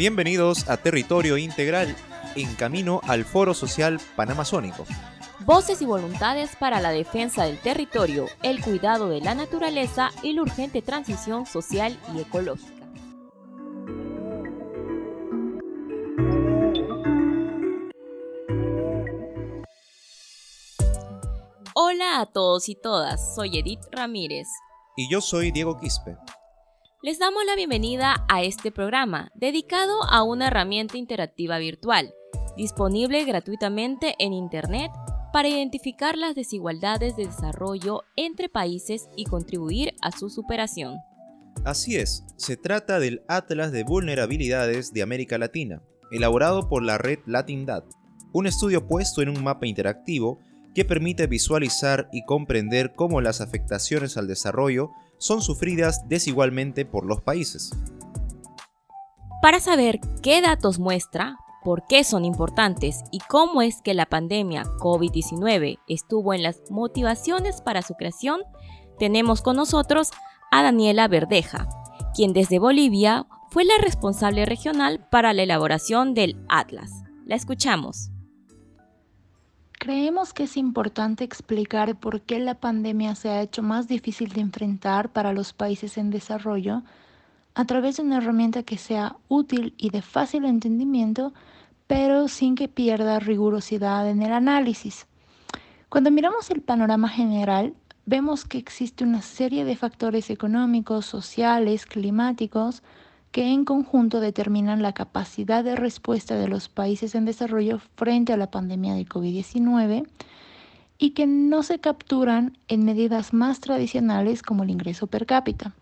Bienvenidos a Territorio Integral, en camino al Foro Social Panamazónico. Voces y voluntades para la defensa del territorio, el cuidado de la naturaleza y la urgente transición social y ecológica. Hola a todos y todas, soy Edith Ramírez. Y yo soy Diego Quispe. Les damos la bienvenida a este programa dedicado a una herramienta interactiva virtual, disponible gratuitamente en Internet para identificar las desigualdades de desarrollo entre países y contribuir a su superación. Así es, se trata del Atlas de Vulnerabilidades de América Latina, elaborado por la red LatinDat, un estudio puesto en un mapa interactivo que permite visualizar y comprender cómo las afectaciones al desarrollo son sufridas desigualmente por los países. Para saber qué datos muestra, por qué son importantes y cómo es que la pandemia COVID-19 estuvo en las motivaciones para su creación, tenemos con nosotros a Daniela Verdeja, quien desde Bolivia fue la responsable regional para la elaboración del Atlas. La escuchamos. Creemos que es importante explicar por qué la pandemia se ha hecho más difícil de enfrentar para los países en desarrollo a través de una herramienta que sea útil y de fácil entendimiento, pero sin que pierda rigurosidad en el análisis. Cuando miramos el panorama general, vemos que existe una serie de factores económicos, sociales, climáticos, que en conjunto determinan la capacidad de respuesta de los países en desarrollo frente a la pandemia de COVID-19 y que no se capturan en medidas más tradicionales como el ingreso per cápita.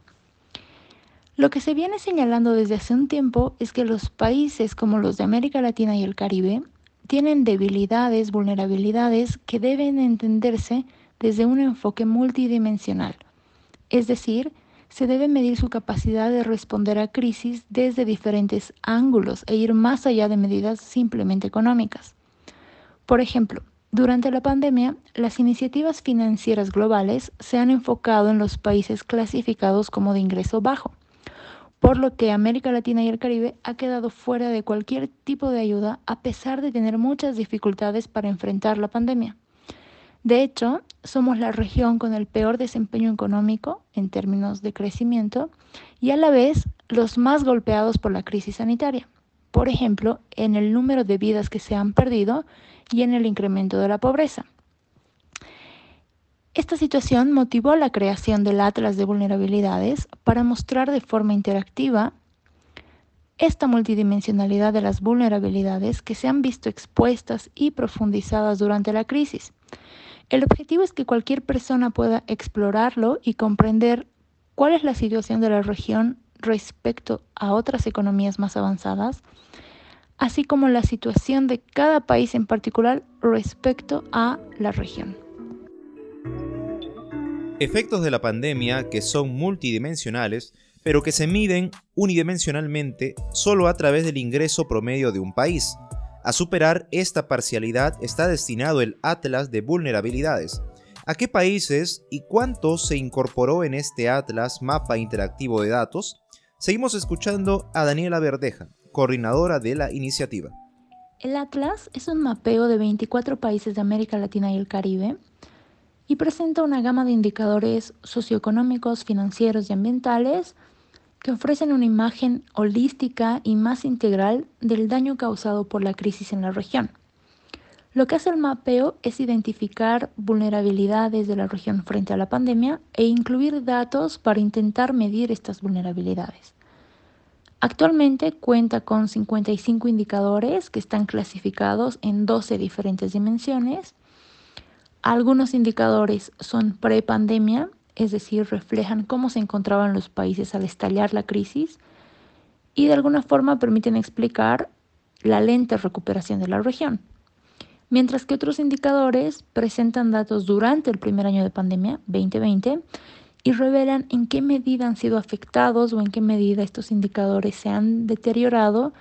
Lo que se viene señalando desde hace un tiempo es que los países como los de América Latina y el Caribe tienen debilidades, vulnerabilidades que deben entenderse desde un enfoque multidimensional, es decir, se debe medir su capacidad de responder a crisis desde diferentes ángulos e ir más allá de medidas simplemente económicas. Por ejemplo, durante la pandemia, las iniciativas financieras globales se han enfocado en los países clasificados como de ingreso bajo, por lo que América Latina y el Caribe ha quedado fuera de cualquier tipo de ayuda a pesar de tener muchas dificultades para enfrentar la pandemia. De hecho, somos la región con el peor desempeño económico en términos de crecimiento y a la vez los más golpeados por la crisis sanitaria. Por ejemplo, en el número de vidas que se han perdido y en el incremento de la pobreza. Esta situación motivó la creación del Atlas de Vulnerabilidades para mostrar de forma interactiva esta multidimensionalidad de las vulnerabilidades que se han visto expuestas y profundizadas durante la crisis el objetivo es que cualquier persona pueda explorarlo y comprender cuál es la situación de la región respecto a otras economías más avanzadas, así como la situación de cada país en particular respecto a la región. Efectos de la pandemia que son multidimensionales, pero que se miden unidimensionalmente solo a través del ingreso promedio de un país a superar esta parcialidad está destinado el Atlas de Vulnerabilidades. ¿A qué países y cuánto se incorporó en este Atlas mapa interactivo de datos? Seguimos escuchando a Daniela Verdeja, coordinadora de la iniciativa. El Atlas es un mapeo de 24 países de América Latina y el Caribe y presenta una gama de indicadores socioeconómicos, financieros y ambientales que ofrecen una imagen holística y más integral del daño causado por la crisis en la región. Lo que hace el mapeo es identificar vulnerabilidades de la región frente a la pandemia e incluir datos para intentar medir estas vulnerabilidades. Actualmente cuenta con 55 indicadores que están clasificados en 12 diferentes dimensiones. Algunos indicadores son pre-pandemia es decir, reflejan cómo se encontraban los países al estallar la crisis y de alguna forma permiten explicar la lenta recuperación de la región. Mientras que otros indicadores presentan datos durante el primer año de pandemia, 2020, y revelan en qué medida han sido afectados o en qué medida estos indicadores se han deteriorado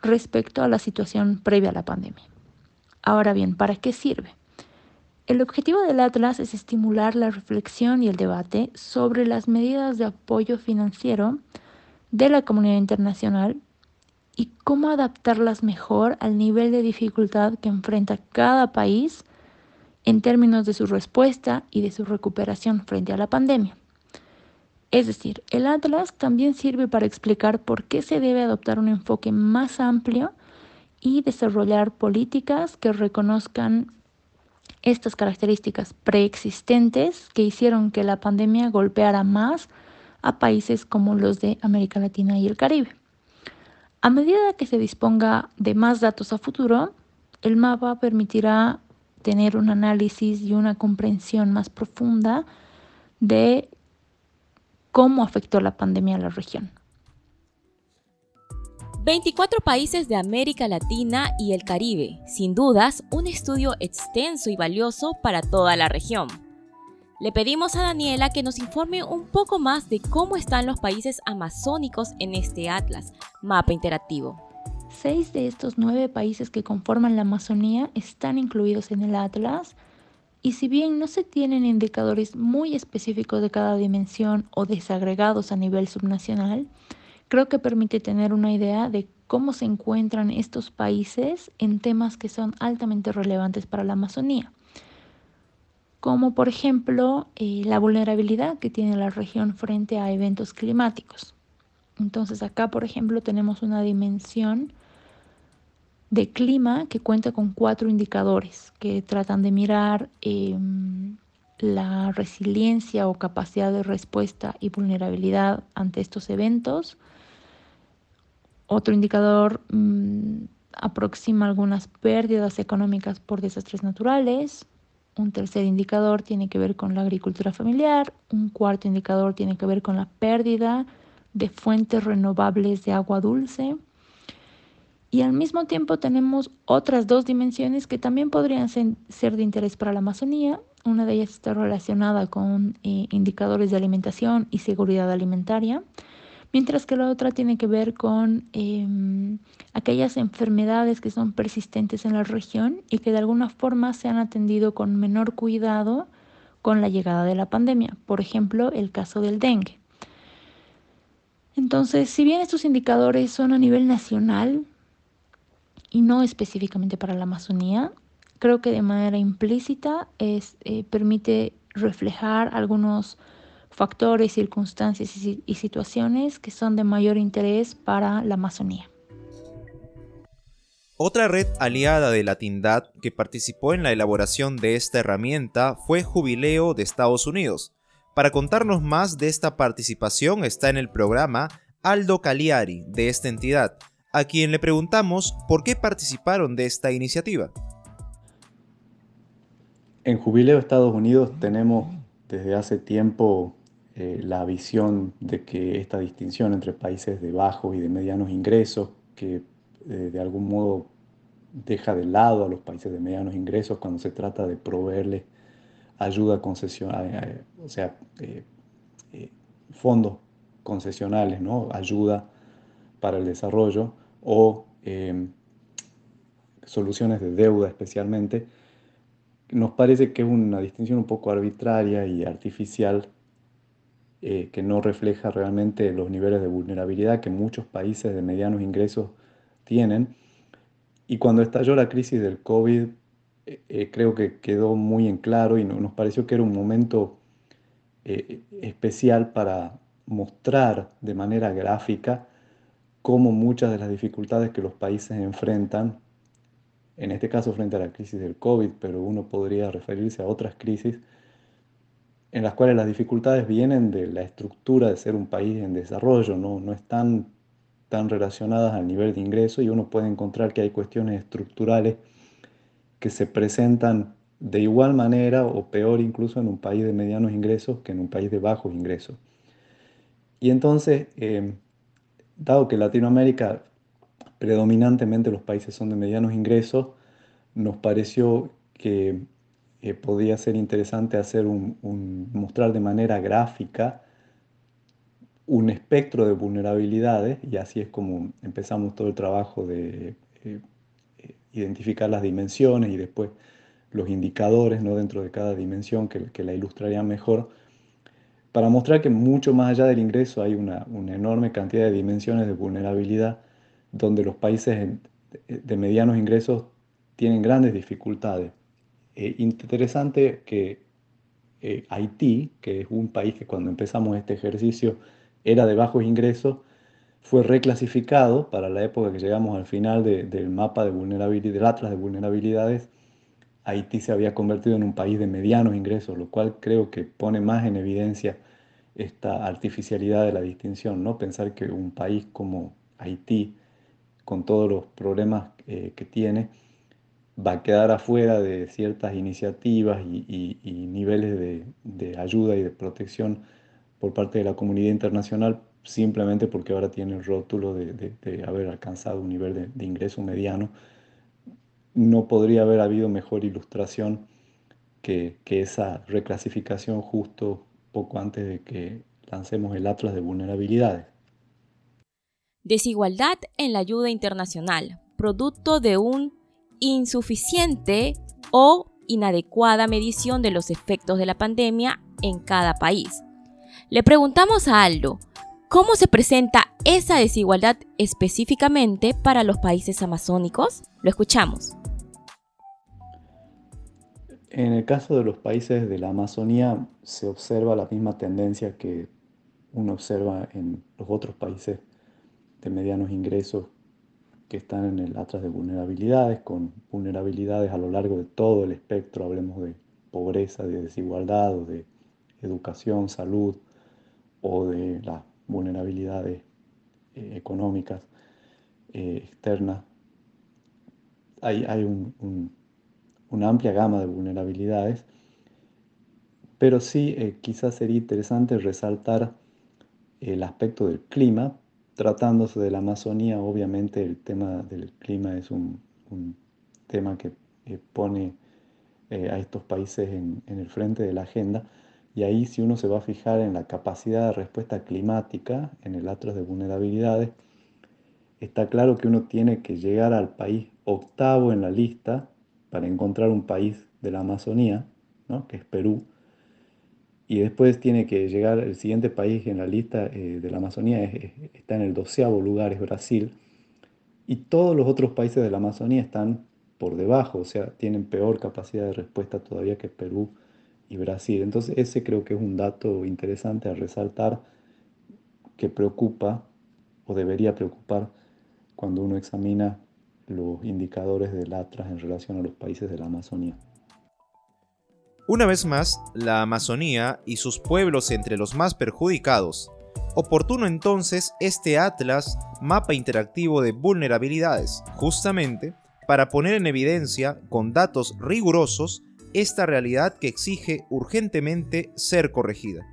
respecto a la situación previa a la pandemia. Ahora bien, ¿para qué sirve? El objetivo del Atlas es estimular la reflexión y el debate sobre las medidas de apoyo financiero de la comunidad internacional y cómo adaptarlas mejor al nivel de dificultad que enfrenta cada país en términos de su respuesta y de su recuperación frente a la pandemia. Es decir, el Atlas también sirve para explicar por qué se debe adoptar un enfoque más amplio y desarrollar políticas que reconozcan estas características preexistentes que hicieron que la pandemia golpeara más a países como los de América Latina y el Caribe. A medida que se disponga de más datos a futuro, el mapa permitirá tener un análisis y una comprensión más profunda de cómo afectó la pandemia a la región. 24 países de América Latina y el Caribe, sin dudas un estudio extenso y valioso para toda la región. Le pedimos a Daniela que nos informe un poco más de cómo están los países amazónicos en este atlas, mapa interactivo. Seis de estos nueve países que conforman la Amazonía están incluidos en el Atlas y si bien no se tienen indicadores muy específicos de cada dimensión o desagregados a nivel subnacional, creo que permite tener una idea de cómo se encuentran estos países en temas que son altamente relevantes para la Amazonía, como por ejemplo eh, la vulnerabilidad que tiene la región frente a eventos climáticos. Entonces acá, por ejemplo, tenemos una dimensión de clima que cuenta con cuatro indicadores que tratan de mirar em, la resiliencia o capacidad de respuesta y vulnerabilidad ante estos eventos. Otro indicador mm, aproxima algunas pérdidas económicas por desastres naturales. Un tercer indicador tiene que ver con la agricultura familiar. Un cuarto indicador tiene que ver con la pérdida de fuentes renovables de agua dulce. Y al mismo tiempo tenemos otras dos dimensiones que también podrían ser, de interés para la Amazonía. Una de ellas está relacionada con eh, indicadores de alimentación y seguridad alimentaria, mientras que la otra tiene que ver con em, aquellas enfermedades que son persistentes en la región y que de alguna forma se han atendido con menor cuidado con la llegada de la pandemia. Por ejemplo, el caso del dengue. Entonces, si bien estos indicadores son a nivel nacional, y no específicamente para la Amazonía, creo que de manera implícita es, eh, permite reflejar algunos factores, circunstancias y, y situaciones que son de mayor interés para la Amazonía. Otra red aliada de la Tindad que participó en la elaboración de esta herramienta fue Jubileo de Estados Unidos. Para contarnos más de esta participación está en el programa Aldo Cagliari de esta entidad, a quien le preguntamos por qué participaron de esta iniciativa. En Jubileo Estados Unidos tenemos desde hace tiempo eh, la visión de que esta distinción entre países de bajos y de medianos ingresos, que eh, de algún modo deja de lado a los países de medianos ingresos cuando se trata de proveerles ayuda concesional, o sea, eh, fondos concesionales, ¿no? ayuda para el desarrollo, o em, soluciones de deuda especialmente, nos parece que es una distinción un poco arbitraria y artificial eh, que no refleja realmente los niveles de vulnerabilidad que muchos países de medianos ingresos tienen. Y cuando estalló la crisis del COVID, eh, eh, creo que quedó muy en claro y nos pareció que era un momento especial para mostrar de manera gráfica cómo muchas de las dificultades que los países enfrentan, en este caso frente a la crisis del COVID, pero uno podría referirse a otras crisis, en las cuales las dificultades vienen de la estructura de ser un país en desarrollo, no, no están tan relacionadas al nivel de ingreso y uno puede encontrar que hay cuestiones estructurales que se presentan de igual manera o peor incluso en un país de medianos ingresos que en un país de bajos ingresos. Y entonces, eh, dado que Latinoamérica predominantemente los países son de medianos ingresos, nos pareció que eh, podía ser interesante hacer un, mostrar de manera gráfica un espectro de vulnerabilidades y así es como empezamos todo el trabajo de eh, eh, identificar las dimensiones y después los indicadores ¿no? dentro de cada dimensión que, que la ilustrarían mejor para mostrar que mucho más allá del ingreso hay una, enorme cantidad de dimensiones de vulnerabilidad donde los países de medianos ingresos tienen grandes dificultades. Eh, interesante que eh, Haití, que es un país que cuando empezamos este ejercicio era de bajos ingresos, fue reclasificado para la época que llegamos al final del mapa de vulnerabilidad, del Atlas de vulnerabilidades. Haití se había convertido en un país de medianos ingresos, lo cual creo que pone más en evidencia esta artificialidad de la distinción, ¿no? Pensar que un país como Haití, con todos los problemas eh, que tiene, va a quedar afuera de ciertas iniciativas y, niveles de, ayuda y de protección por parte de la comunidad internacional simplemente porque ahora tiene el rótulo de, haber alcanzado un nivel de, ingreso mediano. No podría haber habido mejor ilustración que, esa reclasificación justo poco antes de que lancemos el Atlas de vulnerabilidades. Desigualdad en la ayuda internacional, producto de un insuficiente o inadecuada medición de los efectos de la pandemia en cada país. Le preguntamos a Aldo, ¿cómo se presenta esa desigualdad específicamente para los países amazónicos? Lo escuchamos. En el caso de los países de la Amazonía se observa la misma tendencia que uno observa en los otros países de medianos ingresos que están en el atlas de vulnerabilidades, con vulnerabilidades a lo largo de todo el espectro, hablemos de pobreza, de desigualdad, o de educación, salud, o de las vulnerabilidades eh, económicas eh, externas. Hay, hay una amplia gama de vulnerabilidades, pero sí eh, quizás sería interesante resaltar el aspecto del clima, tratándose de la Amazonía, obviamente el tema del clima es un, tema que pone eh, a estos países en, el frente de la agenda. Y ahí si uno se va a fijar en la capacidad de respuesta climática, en el atlas de vulnerabilidades, está claro que uno tiene que llegar al país octavo en la lista para encontrar un país de la Amazonía, que es Perú, y después tiene que llegar el siguiente país en la lista eh, de la Amazonía, está en el doceavo lugar, es Brasil. Y todos los otros países de la Amazonía están por debajo, o sea, tienen peor capacidad de respuesta todavía que Perú y Brasil. Entonces ese creo que es un dato interesante a resaltar que preocupa o debería preocupar cuando uno examina los indicadores del Atlas en relación a los países de la Amazonía. Una vez más, la Amazonía y sus pueblos entre los más perjudicados. Oportuno entonces este Atlas, mapa interactivo de vulnerabilidades, justamente para poner en evidencia, con datos rigurosos, esta realidad que exige urgentemente ser corregida.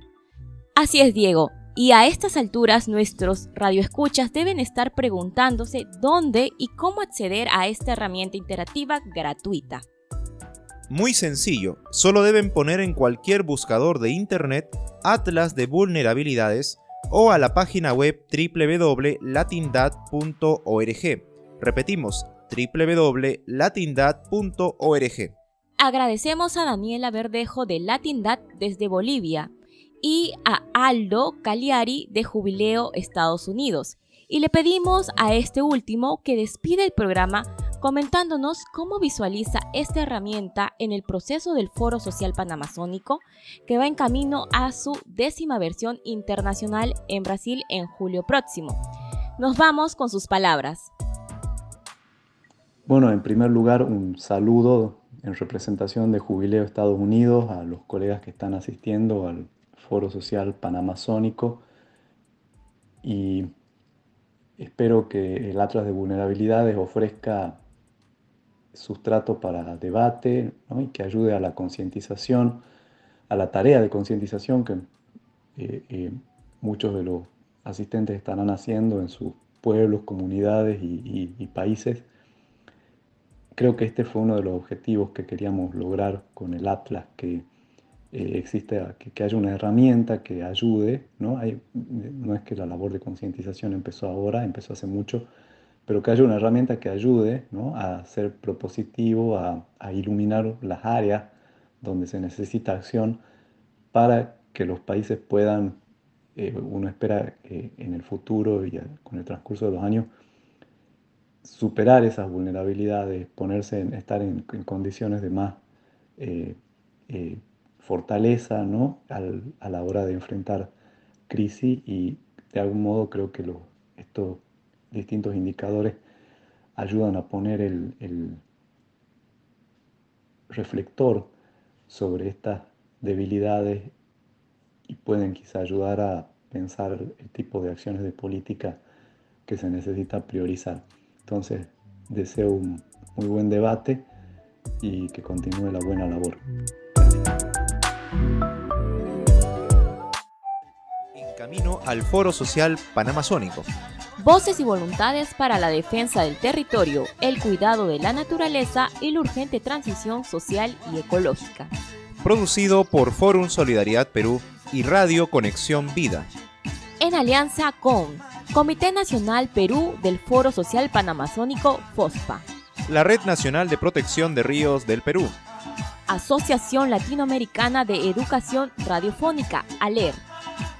Así es, Diego. Y a estas alturas nuestros radioescuchas deben estar preguntándose dónde y cómo acceder a esta herramienta interactiva gratuita. Muy sencillo, solo deben poner en cualquier buscador de Internet Atlas de Vulnerabilidades o a la página web www.latindad.org. Repetimos, www.latindad.org. Agradecemos a Daniela Verdejo de Latindad desde Bolivia y a Aldo Cagliari de Jubileo Estados Unidos. Y le pedimos a este último que despide el programa comentándonos cómo visualiza esta herramienta en el proceso del Foro Social Panamazónico que va en camino a su décima versión internacional en Brasil en julio próximo. Nos vamos con sus palabras. Bueno, en primer lugar, un saludo en representación de Jubileo Estados Unidos a los colegas que están asistiendo al Foro Social Panamazónico y espero que el Atlas de Vulnerabilidades ofrezca sustrato para debate y que ayude a la concientización, a la tarea de concientización que eh, eh, muchos de los asistentes estarán haciendo en sus pueblos, comunidades y, países. Creo que este fue uno de los objetivos que queríamos lograr con el Atlas, que eh, existe, que, haya una herramienta que ayude, ¿no? no es que la labor de concientización empezó ahora, empezó hace mucho, pero que haya una herramienta que ayude a ser propositivo, a, iluminar las áreas donde se necesita acción para que los países puedan, eh, uno espera que en el futuro y con el transcurso de los años, superar esas vulnerabilidades, ponerse en, estar en, condiciones de más eh, eh, fortaleza ¿no? a la hora de enfrentar crisis y de algún modo creo que estos distintos indicadores ayudan a poner el, reflector sobre estas debilidades y pueden quizá ayudar a pensar el tipo de acciones de política que se necesita priorizar. Entonces, deseo un muy buen debate y que continúe la buena labor. Camino al Foro Social Panamazónico. Voces y voluntades para la defensa del territorio, el cuidado de la naturaleza y la urgente transición social y ecológica. Producido por Forum Solidaridad Perú y Radio Conexión Vida. En alianza con Comité Nacional Perú del Foro Social Panamazónico FOSPA. La Red Nacional de Protección de Ríos del Perú. Asociación Latinoamericana de Educación Radiofónica, ALER.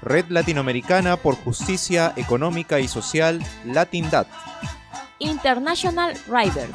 Red Latinoamericana por Justicia Económica y Social, LatinDat. International Riders.